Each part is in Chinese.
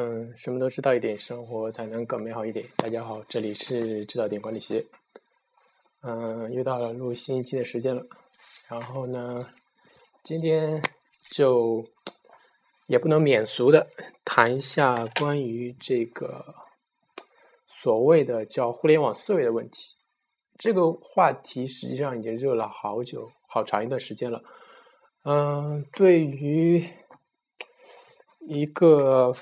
嗯，什么都知道一点，生活才能更美好一点。大家好，这里是知道点管理学。嗯，又到了录新一期的时间了。然后呢，今天就也不能免俗的谈一下关于这个所谓的叫互联网思维的问题。这个话题实际上已经热了好久、好长一段时间了。嗯，对于一个。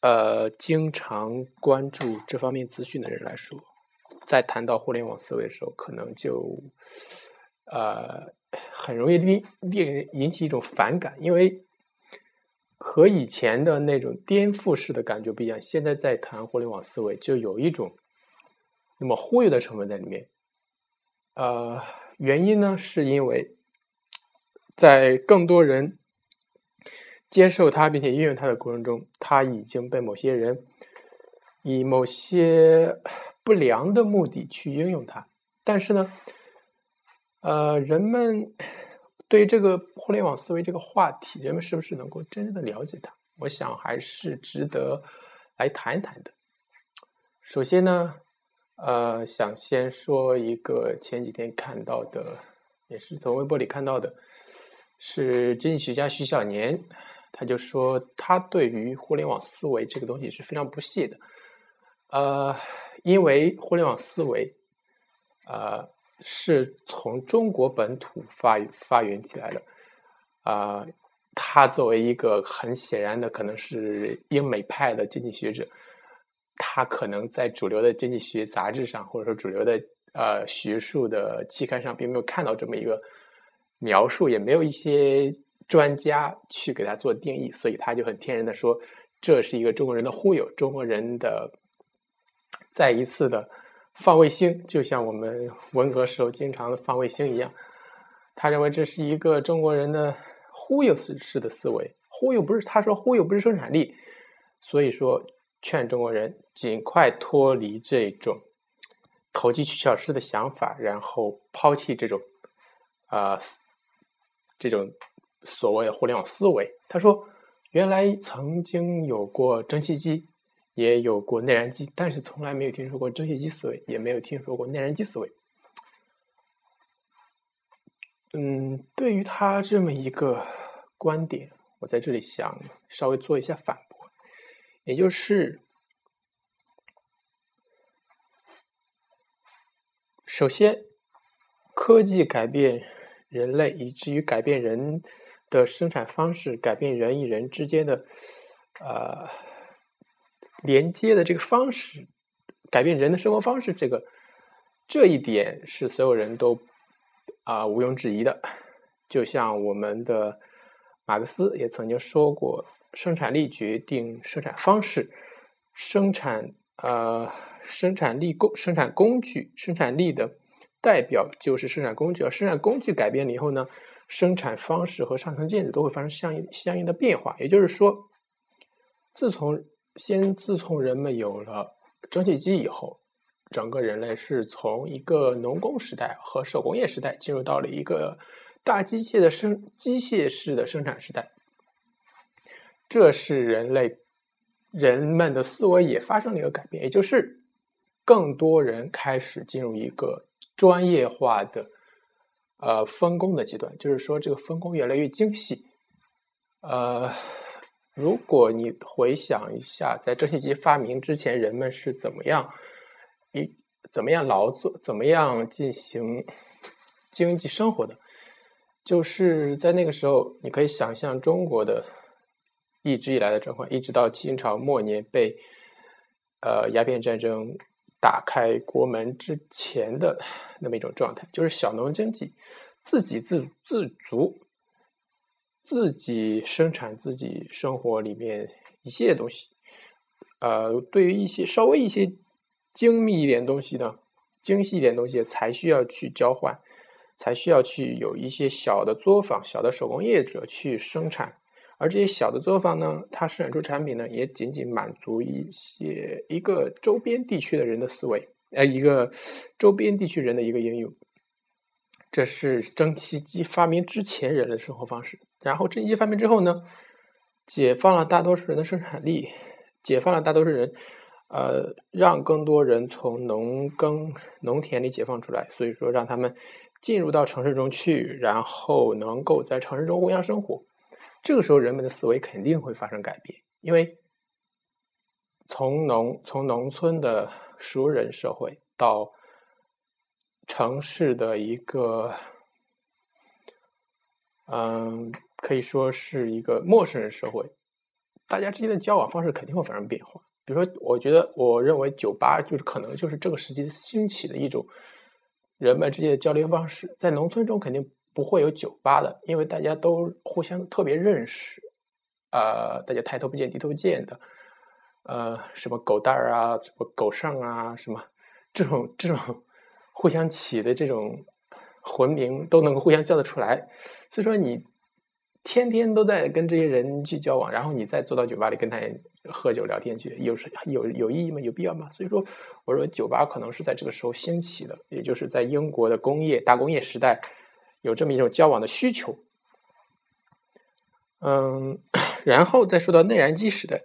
呃，经常关注这方面资讯的人来说，在谈到互联网思维的时候，可能就呃很容易令令人引起一种反感，因为和以前的那种颠覆式的感觉不一样。现在在谈互联网思维，就有一种那么忽悠的成分在里面。呃，原因呢，是因为在更多人。接受它并且运用它的过程中，它已经被某些人以某些不良的目的去应用它。但是呢，呃，人们对这个互联网思维这个话题，人们是不是能够真正的了解它？我想还是值得来谈一谈的。首先呢，呃，想先说一个前几天看到的，也是从微博里看到的，是经济学家徐小年。他就说，他对于互联网思维这个东西是非常不屑的，呃，因为互联网思维，呃，是从中国本土发发源起来的，啊，他作为一个很显然的可能是英美派的经济学者，他可能在主流的经济学杂志上，或者说主流的呃学术的期刊上，并没有看到这么一个描述，也没有一些。专家去给他做定义，所以他就很天然的说，这是一个中国人的忽悠，中国人的再一次的放卫星，就像我们文革时候经常的放卫星一样。他认为这是一个中国人的忽悠式式的思维，忽悠不是他说忽悠不是生产力，所以说劝中国人尽快脱离这种投机取巧式的想法，然后抛弃这种啊这种。所谓的互联网思维，他说，原来曾经有过蒸汽机，也有过内燃机，但是从来没有听说过蒸汽机思维，也没有听说过内燃机思维。嗯，对于他这么一个观点，我在这里想稍微做一下反驳，也就是，首先，科技改变人类，以至于改变人。的生产方式改变人与人之间的呃连接的这个方式，改变人的生活方式，这个这一点是所有人都啊毋庸置疑的。就像我们的马克思也曾经说过：“生产力决定生产方式，生产呃生产力工生产工具生产力的代表就是生产工具，而生产工具改变了以后呢？”生产方式和上层建筑都会发生相应相应的变化。也就是说，自从先自从人们有了蒸汽机以后，整个人类是从一个农工时代和手工业时代进入到了一个大机械的生机械式的生产时代。这是人类人们的思维也发生了一个改变，也就是更多人开始进入一个专业化的。呃，分工的阶段，就是说这个分工越来越精细。呃，如果你回想一下，在蒸汽机发明之前，人们是怎么样一怎么样劳作，怎么样进行经济生活的？就是在那个时候，你可以想象中国的一直以来的状况，一直到清朝末年被呃鸦片战争。打开国门之前的那么一种状态，就是小农经济，自给自自足，自己生产自己生活里面一系列东西。呃，对于一些稍微一些精密一点东西呢，精细一点东西才需要去交换，才需要去有一些小的作坊、小的手工业者去生产。而这些小的作坊呢，它生产出产品呢，也仅仅满足一些一个周边地区的人的思维，呃，一个周边地区人的一个应用。这是蒸汽机发明之前人的生活方式。然后蒸汽机发明之后呢，解放了大多数人的生产力，解放了大多数人，呃，让更多人从农耕农田里解放出来，所以说让他们进入到城市中去，然后能够在城市中互相生活。这个时候，人们的思维肯定会发生改变，因为从农从农村的熟人社会到城市的一个，嗯，可以说是一个陌生人社会，大家之间的交往方式肯定会发生变化。比如说，我觉得，我认为酒吧就是可能就是这个时期兴起的一种人们之间的交流方式，在农村中肯定。不会有酒吧的，因为大家都互相特别认识，呃，大家抬头不见低头见的，呃，什么狗蛋儿啊，什么狗剩啊，什么这种这种互相起的这种魂名都能够互相叫得出来。所以说，你天天都在跟这些人去交往，然后你再坐到酒吧里跟他喝酒聊天去，有是有有意义吗？有必要吗？所以说，我说酒吧可能是在这个时候兴起的，也就是在英国的工业大工业时代。有这么一种交往的需求，嗯，然后再说到内燃机时代，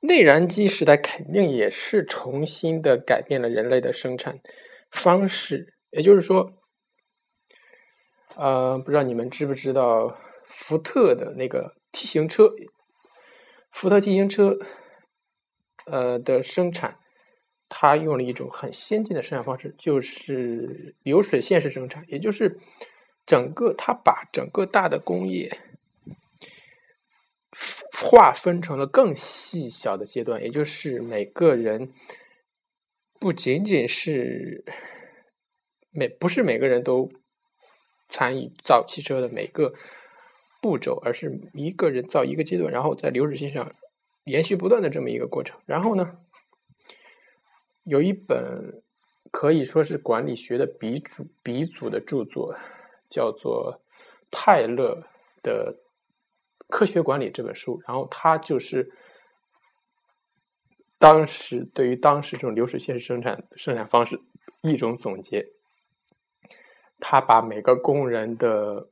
内燃机时代肯定也是重新的改变了人类的生产方式。也就是说，呃，不知道你们知不知道福特的那个 T 型车，福特 T 型车，呃的生产，它用了一种很先进的生产方式，就是流水线式生产，也就是。整个，他把整个大的工业划分成了更细小的阶段，也就是每个人不仅仅是每不是每个人都参与造汽车的每个步骤，而是一个人造一个阶段，然后在流水线上延续不断的这么一个过程。然后呢，有一本可以说是管理学的鼻祖鼻祖的著作。叫做泰勒的《科学管理》这本书，然后他就是当时对于当时这种流水线生产生产方式一种总结。他把每个工人的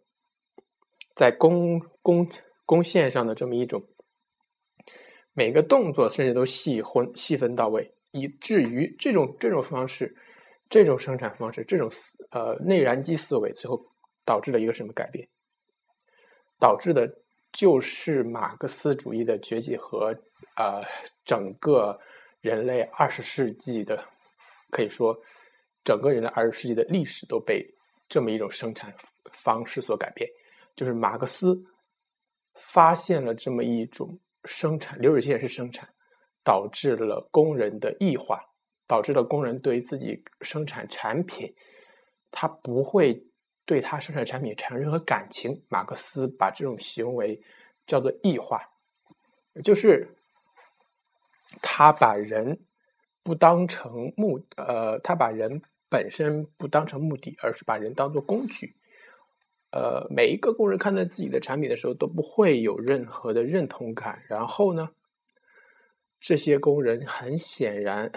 在工工工线上的这么一种每个动作，甚至都细分细分到位，以至于这种这种方式、这种生产方式、这种呃内燃机思维，最后。导致了一个什么改变？导致的就是马克思主义的崛起和呃整个人类二十世纪的，可以说整个人类二十世纪的历史都被这么一种生产方式所改变。就是马克思发现了这么一种生产流水线式生产，导致了工人的异化，导致了工人对自己生产产品，他不会。对他生产产品产生任何感情，马克思把这种行为叫做异化，就是他把人不当成目，呃，他把人本身不当成目的，而是把人当做工具。呃，每一个工人看待自己的产品的时候都不会有任何的认同感。然后呢，这些工人很显然，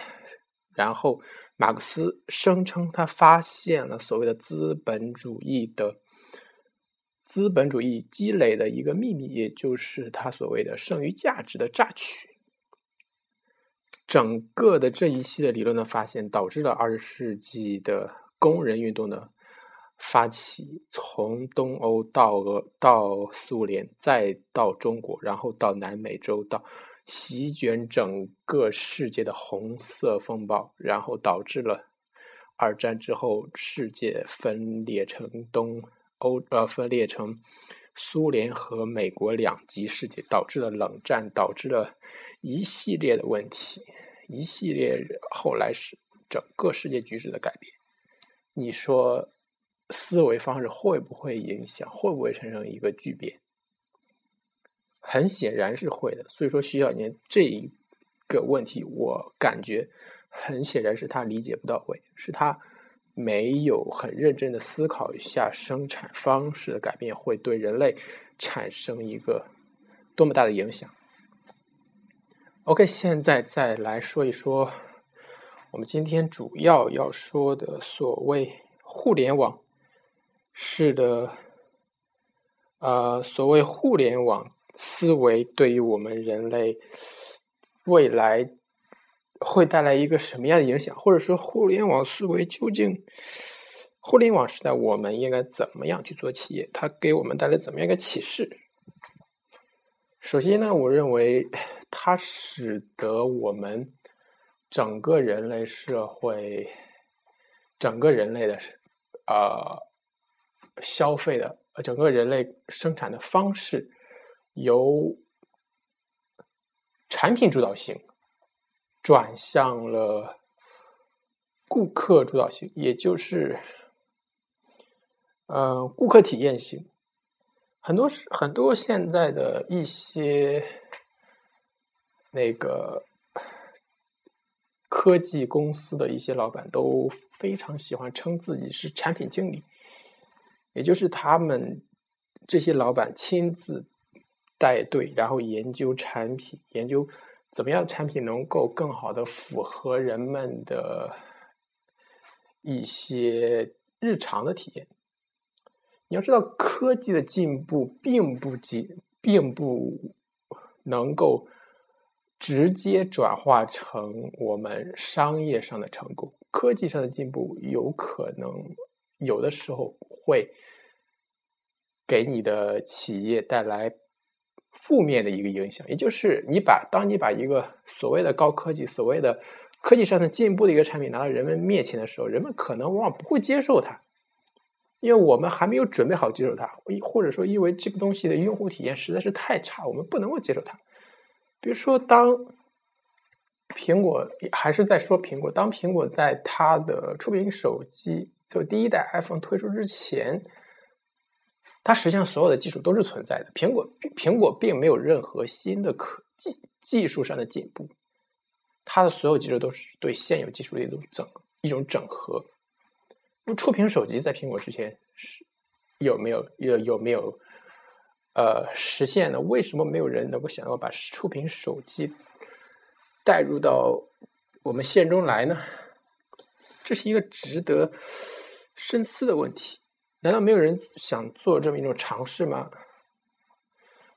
然后。马克思声称，他发现了所谓的资本主义的资本主义积累的一个秘密，也就是他所谓的剩余价值的榨取。整个的这一系列理论的发现，导致了二十世纪的工人运动的发起，从东欧到俄到苏联，再到中国，然后到南美洲到。席卷整个世界的红色风暴，然后导致了二战之后世界分裂成东欧呃分裂成苏联和美国两极世界，导致了冷战，导致了一系列的问题，一系列后来是整个世界局势的改变。你说思维方式会不会影响？会不会产生一个巨变？很显然是会的，所以说徐小年这一个问题，我感觉很显然是他理解不到位，是他没有很认真的思考一下生产方式的改变会对人类产生一个多么大的影响。OK，现在再来说一说我们今天主要要说的所谓互联网式的，呃，所谓互联网。思维对于我们人类未来会带来一个什么样的影响，或者说互联网思维究竟，互联网时代我们应该怎么样去做企业？它给我们带来怎么样一个启示？首先呢，我认为它使得我们整个人类社会、整个人类的呃消费的、整个人类生产的方式由产品主导性转向了顾客主导性，也就是呃顾客体验性。很多很多现在的一些那个科技公司的一些老板都非常喜欢称自己是产品经理，也就是他们这些老板亲自带队，然后研究产品，研究怎么样产品能够更好的符合人们的一些日常的体验。你要知道，科技的进步并不仅并不能够直接转化成我们商业上的成功。科技上的进步有可能有的时候会给你的企业带来负面的一个影响，也就是你把当你把一个所谓的高科技、所谓的科技上的进步的一个产品拿到人们面前的时候，人们可能往往不会接受它。因为我们还没有准备好接受它，或者说因为这个东西的用户体验实在是太差，我们不能够接受它。比如说，当苹果还是在说苹果，当苹果在它的触屏手机就第一代 iPhone 推出之前，它实际上所有的技术都是存在的。苹果苹果并没有任何新的科技技术上的进步，它的所有技术都是对现有技术的一种整一种整合。触屏手机在苹果之前是有没有有有没有呃实现呢？为什么没有人能够想到把触屏手机带入到我们现中来呢？这是一个值得深思的问题。难道没有人想做这么一种尝试吗？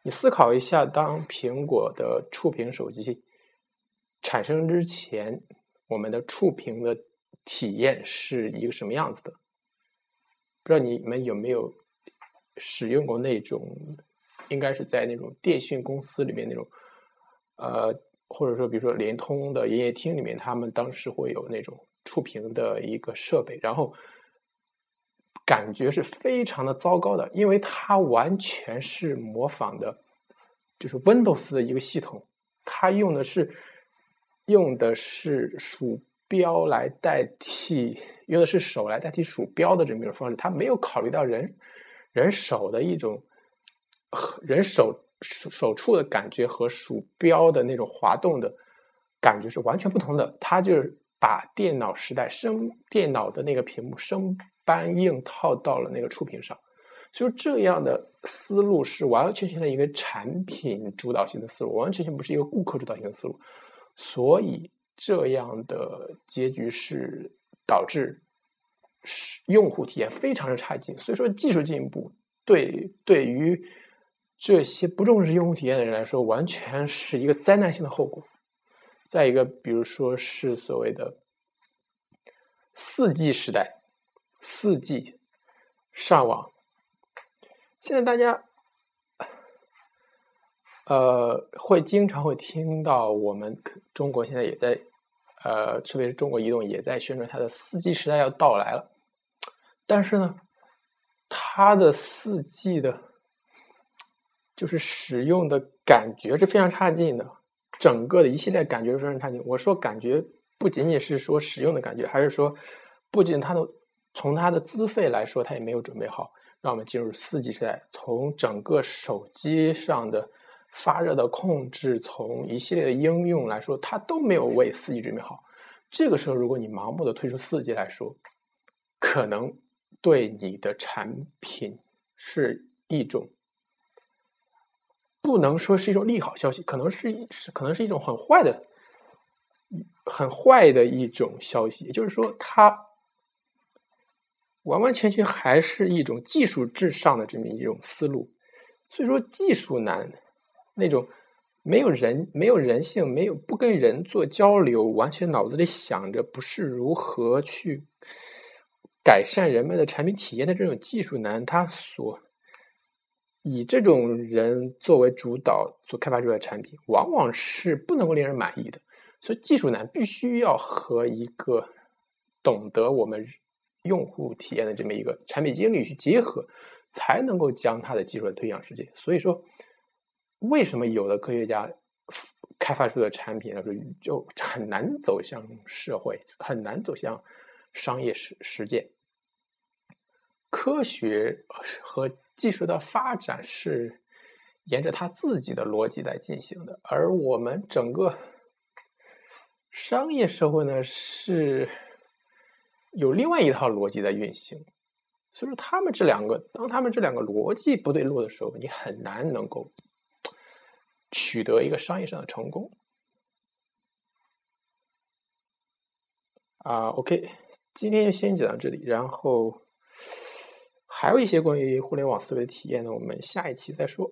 你思考一下，当苹果的触屏手机产生之前，我们的触屏的。体验是一个什么样子的？不知道你们有没有使用过那种，应该是在那种电讯公司里面那种，呃，或者说比如说联通的营业厅里面，他们当时会有那种触屏的一个设备，然后感觉是非常的糟糕的，因为它完全是模仿的，就是 Windows 的一个系统，它用的是用的是鼠。标来代替，用的是手来代替鼠标的这么一种方式，它没有考虑到人人手的一种人手手触的感觉和鼠标的那种滑动的感觉是完全不同的。它就是把电脑时代生电脑的那个屏幕生搬硬套到了那个触屏上，所以这样的思路是完完全全的一个产品主导性的思路，完完全全不是一个顾客主导性的思路，所以。这样的结局是导致用户体验非常的差劲，所以说技术进步对对于这些不重视用户体验的人来说，完全是一个灾难性的后果。再一个，比如说是所谓的四 G 时代，四 G 上网，现在大家。呃，会经常会听到我们中国现在也在，呃，特别是中国移动也在宣传它的四 G 时代要到来了。但是呢，它的四 G 的，就是使用的感觉是非常差劲的，整个的一系列感觉是非常差劲。我说感觉不仅仅是说使用的感觉，还是说，不仅它的从它的资费来说，它也没有准备好让我们进入四 G 时代。从整个手机上的。发热的控制，从一系列的应用来说，它都没有为四 G 准备好。这个时候，如果你盲目的推出四 G 来说，可能对你的产品是一种不能说是一种利好消息，可能是是可能是一种很坏的、很坏的一种消息。也就是说，它完完全全还是一种技术至上的这么一种思路。所以说，技术难。那种没有人，没有人性，没有不跟人做交流，完全脑子里想着不是如何去改善人们的产品体验的这种技术男，他所以这种人作为主导所开发出来的产品，往往是不能够令人满意的。所以，技术男必须要和一个懂得我们用户体验的这么一个产品经理去结合，才能够将他的技术推向世界。所以说。为什么有的科学家开发出的产品，来说就很难走向社会，很难走向商业实实践？科学和技术的发展是沿着它自己的逻辑在进行的，而我们整个商业社会呢，是有另外一套逻辑在运行。所以说，他们这两个，当他们这两个逻辑不对路的时候，你很难能够。取得一个商业上的成功啊，OK，今天就先讲到这里，然后还有一些关于互联网思维的体验呢，我们下一期再说。